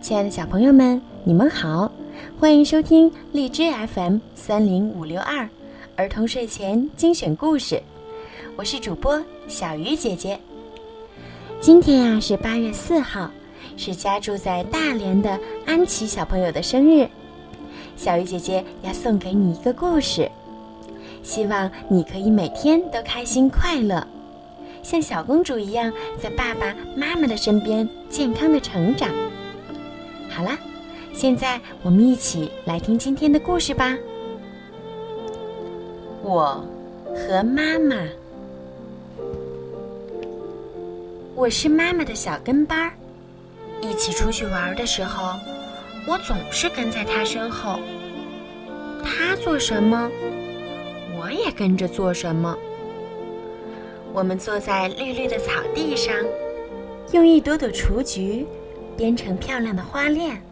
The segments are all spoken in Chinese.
亲爱的小朋友们，你们好，欢迎收听荔枝 FM 三零五六二儿童睡前精选故事，我是主播小鱼姐姐。今天呀是八月四号，是家住在大连的安琪小朋友的生日，小鱼姐姐要送给你一个故事，希望你可以每天都开心快乐，像小公主一样在爸爸妈妈的身边健康的成长。好啦，现在我们一起来听今天的故事吧。我和妈妈，我是妈妈的小跟班儿。一起出去玩的时候，我总是跟在她身后。她做什么，我也跟着做什么。我们坐在绿绿的草地上，用一朵朵雏菊。编成漂亮的花链，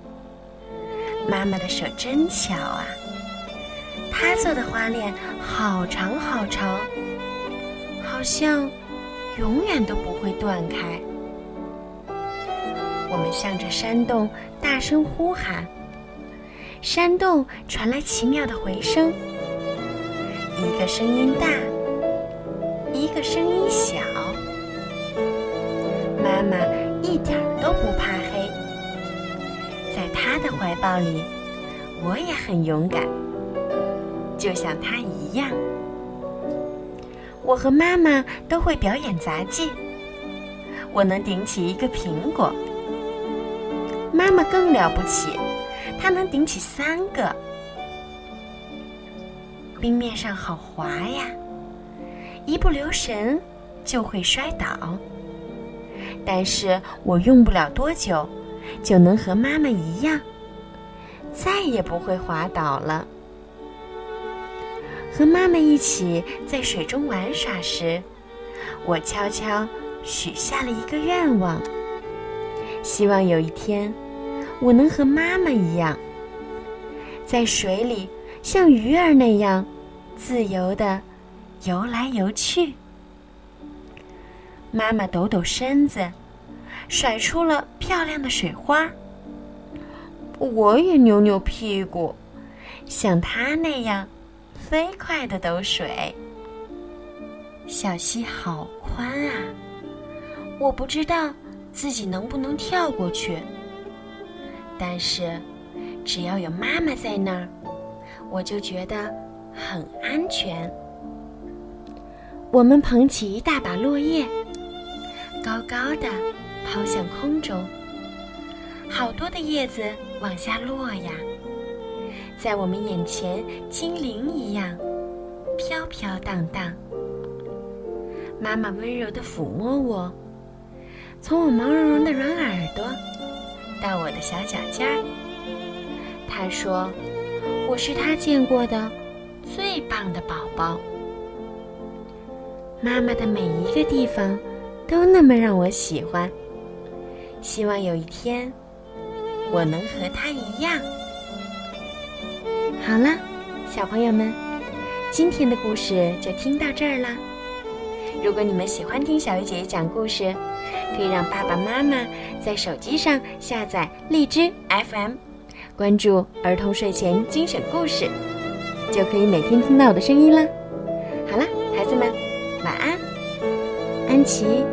妈妈的手真巧啊！她做的花链好长好长，好像永远都不会断开。我们向着山洞大声呼喊，山洞传来奇妙的回声，一个声音大，一个声音小。妈妈一点怀抱里，我也很勇敢，就像他一样。我和妈妈都会表演杂技。我能顶起一个苹果，妈妈更了不起，她能顶起三个。冰面上好滑呀，一不留神就会摔倒。但是我用不了多久。就能和妈妈一样，再也不会滑倒了。和妈妈一起在水中玩耍时，我悄悄许下了一个愿望：希望有一天，我能和妈妈一样，在水里像鱼儿那样自由地游来游去。妈妈抖抖身子。甩出了漂亮的水花，我也扭扭屁股，像它那样飞快的抖水。小溪好宽啊，我不知道自己能不能跳过去。但是只要有妈妈在那儿，我就觉得很安全。我们捧起一大把落叶，高高的。抛向空中，好多的叶子往下落呀，在我们眼前，精灵一样飘飘荡荡。妈妈温柔地抚摸我，从我毛茸茸的软耳朵到我的小脚尖儿。她说：“我是她见过的最棒的宝宝。”妈妈的每一个地方都那么让我喜欢。希望有一天，我能和他一样。好了，小朋友们，今天的故事就听到这儿了。如果你们喜欢听小鱼姐姐讲故事，可以让爸爸妈妈在手机上下载荔枝 FM，关注儿童睡前精选故事，就可以每天听到我的声音啦。好了，孩子们，晚安，安琪。